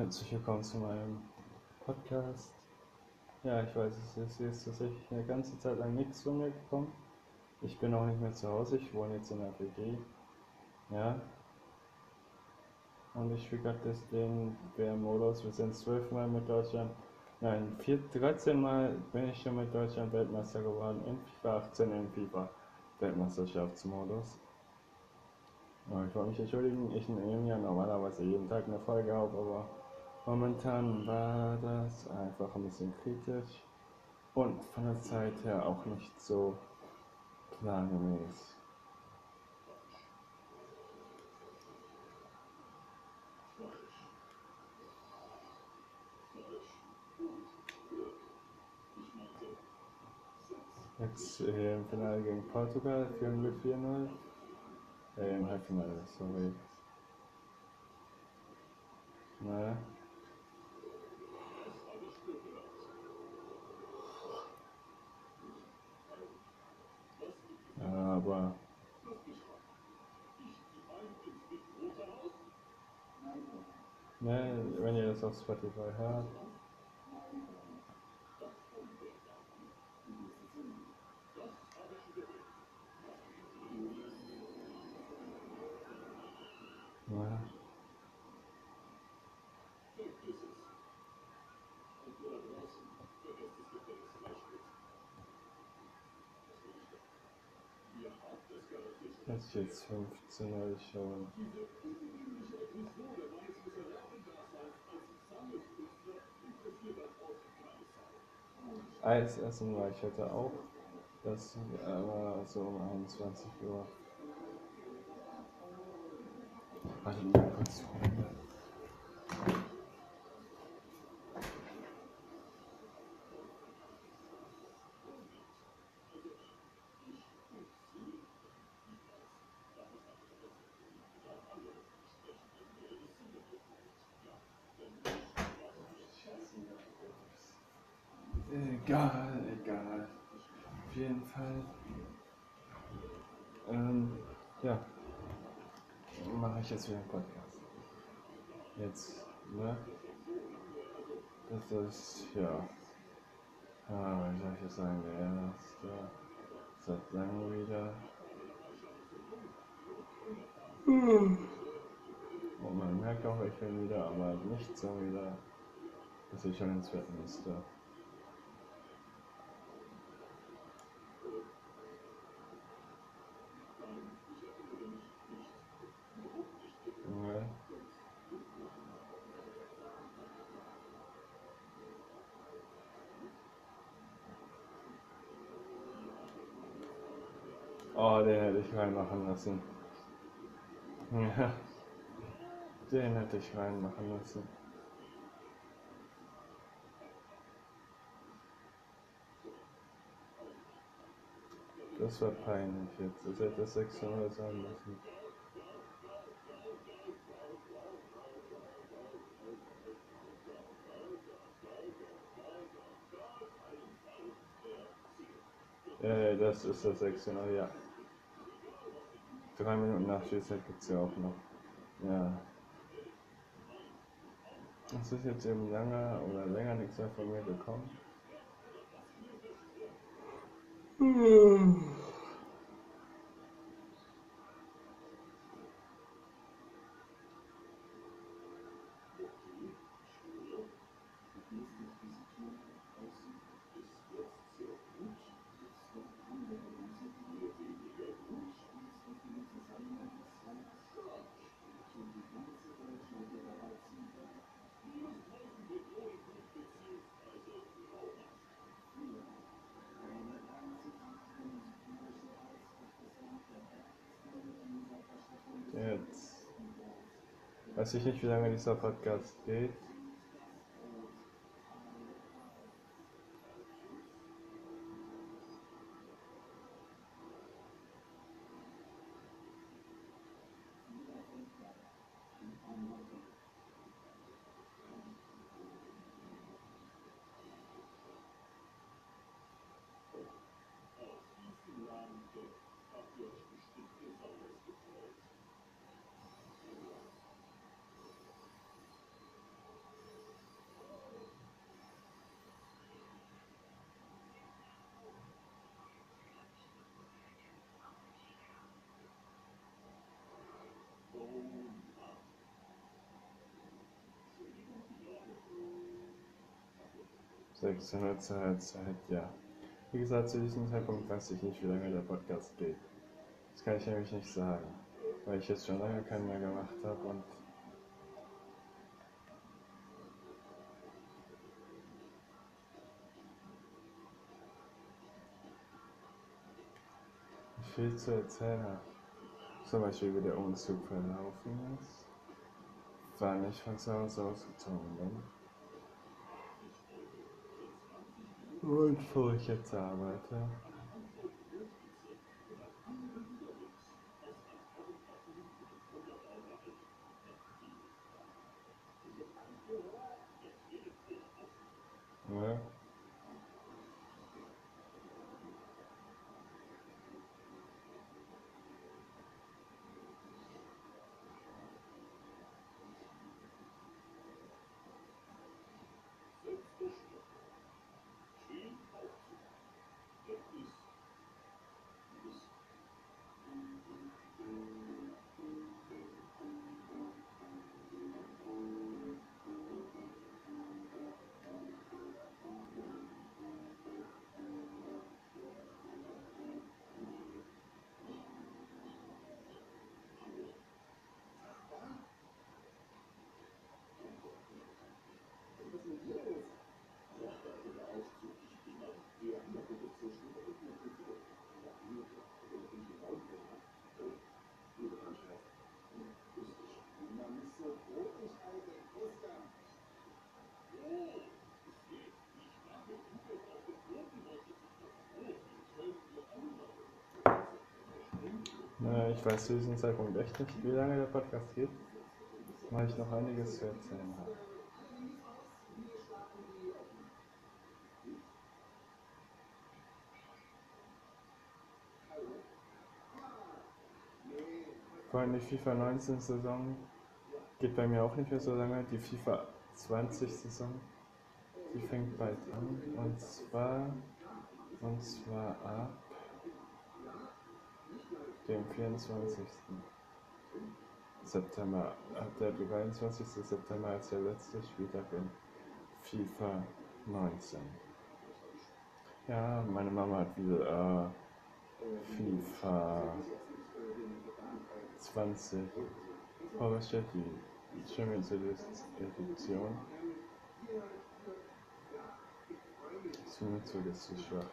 Herzlich willkommen zu meinem Podcast. Ja, ich weiß, es ist jetzt tatsächlich eine ganze Zeit lang nichts von mir gekommen. Ich bin auch nicht mehr zu Hause, ich wohne jetzt in der WG. Ja. Und ich spiele gerade das den WM-Modus. Wir sind zwölfmal mit Deutschland. Nein, 4, 13 Mal bin ich schon mit Deutschland Weltmeister geworden. In FIFA 18 im FIFA Weltmeisterschaftsmodus. Ich wollte mich entschuldigen, ich nehme ja normalerweise jeden Tag eine Folge auf, aber momentan war das einfach ein bisschen kritisch und von der Zeit her auch nicht so plangemäß. Jetzt äh, im Finale gegen Portugal führen wir 4-0. Äh, im Halbfinale, sorry. Naja. Aber ne, wenn ihr das auf Spotify hört, naja. Das ist jetzt 15 Uhr schon. Eis essen war ich heute auch. Das war so um 21 Uhr. Warte mal kurz. Egal, egal. Auf jeden Fall. Ähm, ja. Mache ich jetzt wieder einen Podcast. Jetzt, ne? Das ist, ja. Ah, wie soll ich das sagen? Der erste. Seit langem wieder. Und man merkt auch, ich bin wieder, aber nicht so wieder, dass ich schon ins Bett müsste. Ja. Oh, den hätte ich reinmachen lassen. Ja. Den hätte ich reinmachen lassen. Das war peinlich jetzt. Das hätte 600 sein müssen. Äh, das ist das 600, ja. Drei Minuten Nachspielzeit gibt es ja auch noch. Ja. Es ist jetzt eben lange oder länger nichts mehr von mir gekommen. Jetzt weiß ich nicht, wie lange dieser Podcast geht. 16 Uhr zur Halbzeit, ja. Wie gesagt, zu diesem Zeitpunkt weiß ich nicht, wie lange der Podcast geht. Das kann ich nämlich nicht sagen, weil ich jetzt schon lange keinen mehr gemacht habe und viel zu erzählen. Zum Beispiel wie der Umzug verlaufen ist, wann ich von zu Hause ausgezogen bin und wo ich jetzt arbeite. Ja. Ich weiß zu diesem Zeitpunkt echt nicht, wie lange der Podcast geht, weil ich noch einiges zu erzählen habe. Vor allem die FIFA 19 Saison geht bei mir auch nicht mehr so lange. Die FIFA 20 Saison, die fängt bald an. Und zwar, und zwar ab dem 24. September, der 23. September ist der letzte Spieltag in FIFA 19. Ja, meine Mama hat wieder äh, FIFA 20 vorgestellt, die Champions Edition. Das ist zu schwach.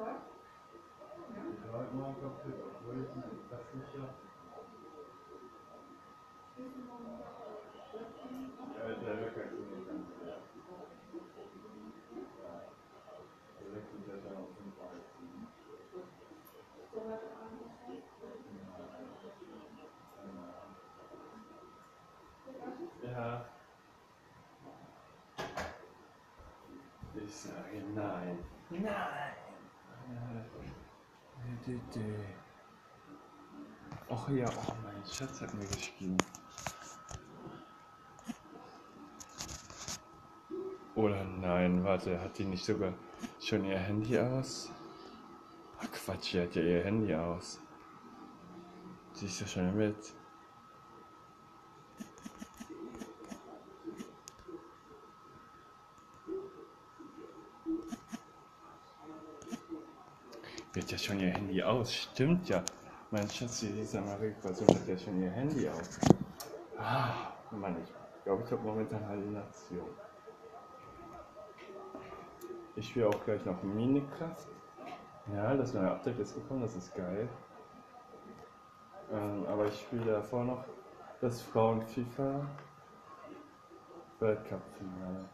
Ja, Morgen kaputt, das ist ja schon auf 5 Ja. Ich sage nein. Nein! Ach ja, oh mein Schatz hat mir geschrieben. Oder nein, warte, hat die nicht sogar schon ihr Handy aus? Ach Quatsch, die hat ja ihr Handy aus. Sie ist ja schon im Bett. Schon ihr Handy aus, stimmt ja. Mein Schatz, die Lisa Marie Person hat ja schon ihr Handy aus. Ah, Mann, ich glaube, ich habe momentan Halluzination. Ich spiele auch gleich noch Minecraft. Ja, das neue Update ist gekommen, das ist geil. Ähm, aber ich spiele davor noch das Frauen-FIFA Weltcup-Finale.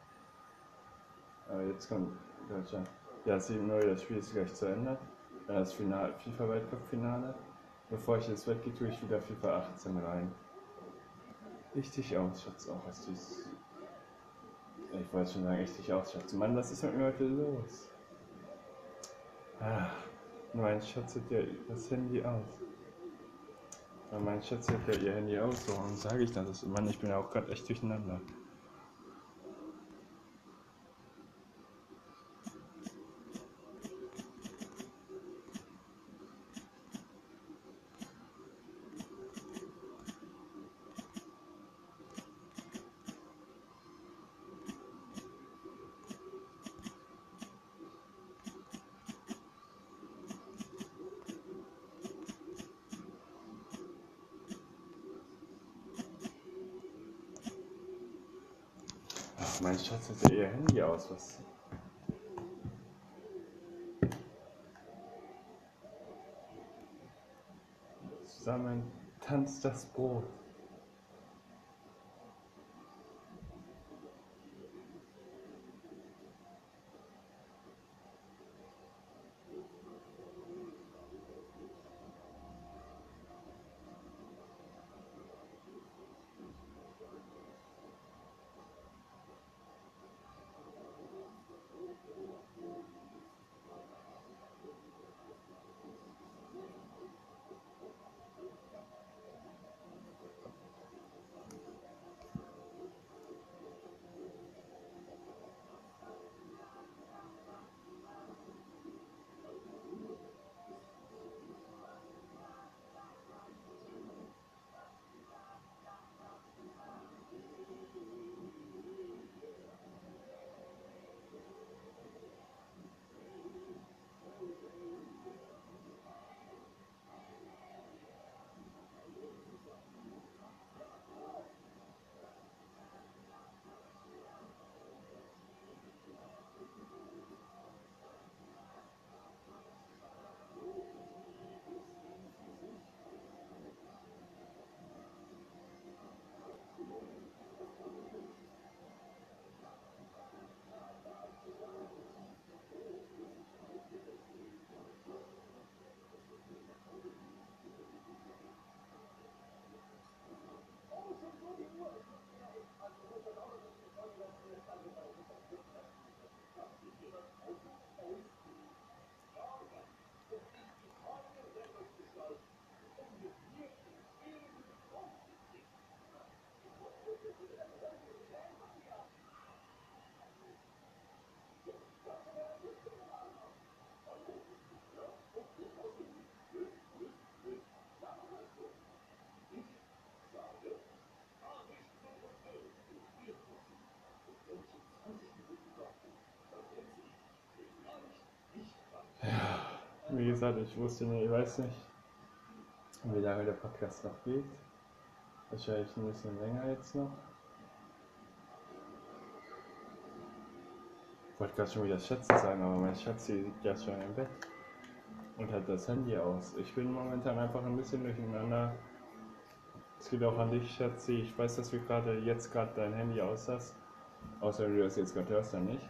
Äh, jetzt kommt Deutschland. Ja, 7-0, das Spiel ist gleich zu Ende. Dann das Final, FIFA Weltcup-Finale. Bevor ich ins Bett gehe, tue ich wieder FIFA 18 rein. Richtig aus, Schatz, auch was dies. Ich wollte schon sagen, richtig aus, Schatz. Mann, was ist mit mir heute los? Ah, mein Schatz hat ja das Handy aus. Mein Schatz hat ja ihr Handy aus, warum sage ich das? Mann, ich bin ja auch gerade echt durcheinander. Ach, mein Schatz hat ja ihr Was? Zusammen tanzt das Brot. Wie gesagt, ich wusste nicht, ich weiß nicht, wie lange der Podcast noch geht. Wahrscheinlich ein bisschen länger jetzt noch. Ich wollte gerade schon wieder Schätze sagen, aber mein Schatz liegt ja schon im Bett und hat das Handy aus. Ich bin momentan einfach ein bisschen durcheinander. Es geht auch an dich, Schatzi. Ich weiß, dass du gerade jetzt gerade dein Handy aus hast. Außer du das jetzt gerade hörst, dann nicht.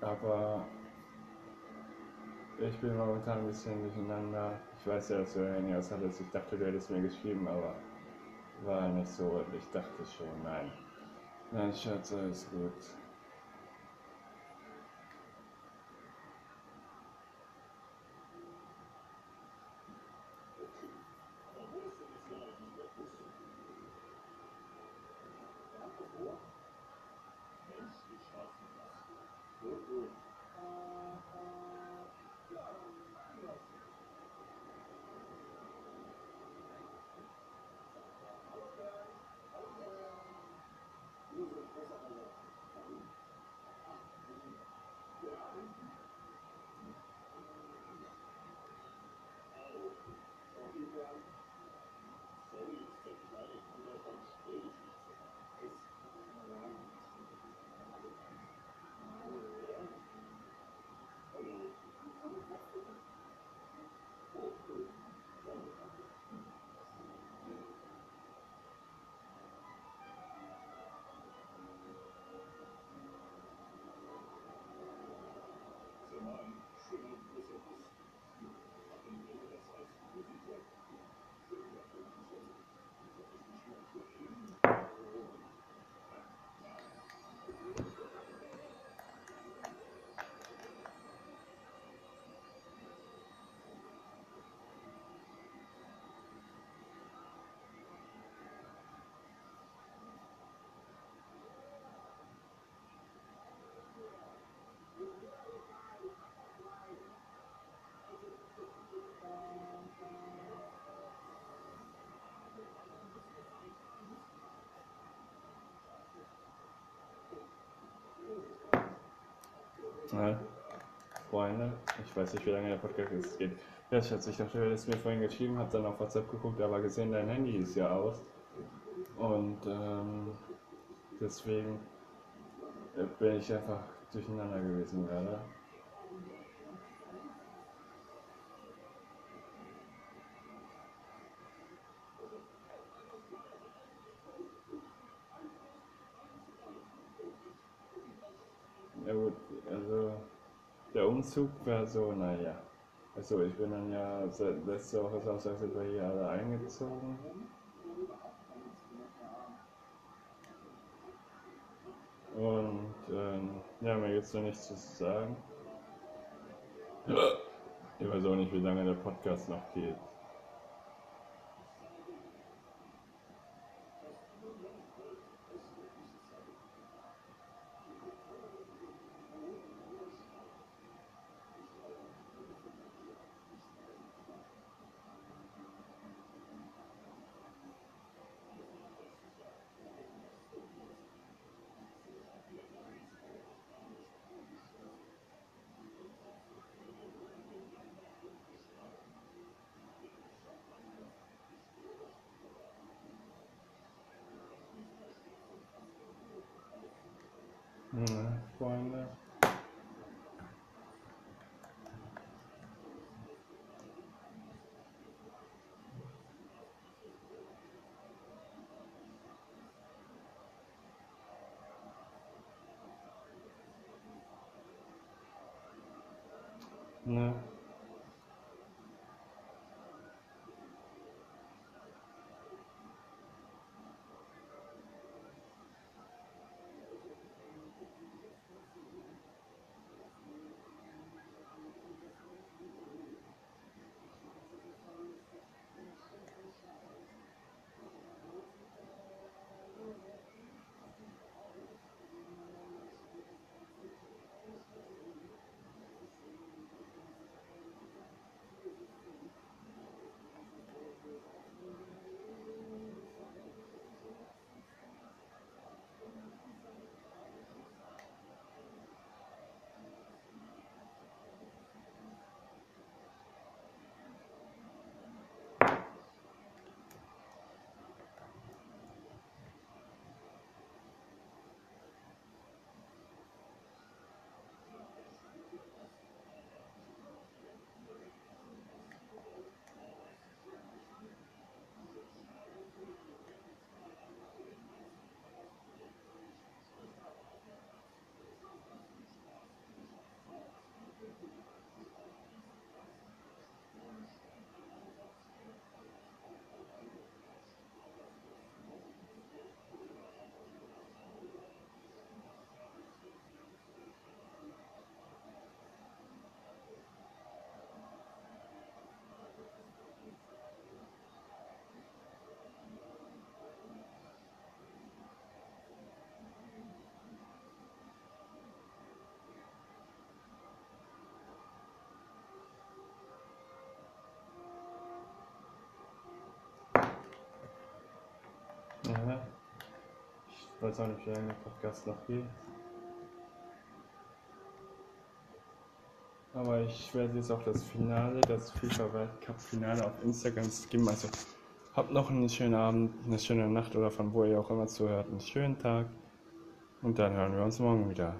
Aber ich bin momentan ein bisschen durcheinander. Ich weiß ja, dass du Handy aus hattest. Ich dachte, du hättest mir geschrieben, aber war nicht so. Und ich dachte schon, nein. Nein, Schatz, alles gut. Ja, Freunde, ich weiß nicht, wie lange der Podcast geht. Ja, Schatz, ich dachte, du hättest mir vorhin geschrieben, hab dann auf WhatsApp geguckt, aber gesehen, dein Handy ist ja aus. Und ähm, deswegen äh, bin ich einfach durcheinander gewesen gerade. Ja gut, also der Umzug war so, naja. Also ich bin dann ja seit letzte Woche Samstag sind wir hier alle eingezogen. Und ähm, ja, mir gibt's noch nichts zu sagen. Ich weiß auch nicht, wie lange der Podcast noch geht. Ja, Freunde. Ne. Gerne. Ich weiß auch nicht, wie lange der Podcast noch geht. Aber ich werde jetzt auch das Finale, das FIFA Weltcup Finale auf Instagram streamen. Also habt noch einen schönen Abend, eine schöne Nacht oder von wo ihr auch immer zuhört, einen schönen Tag. Und dann hören wir uns morgen wieder.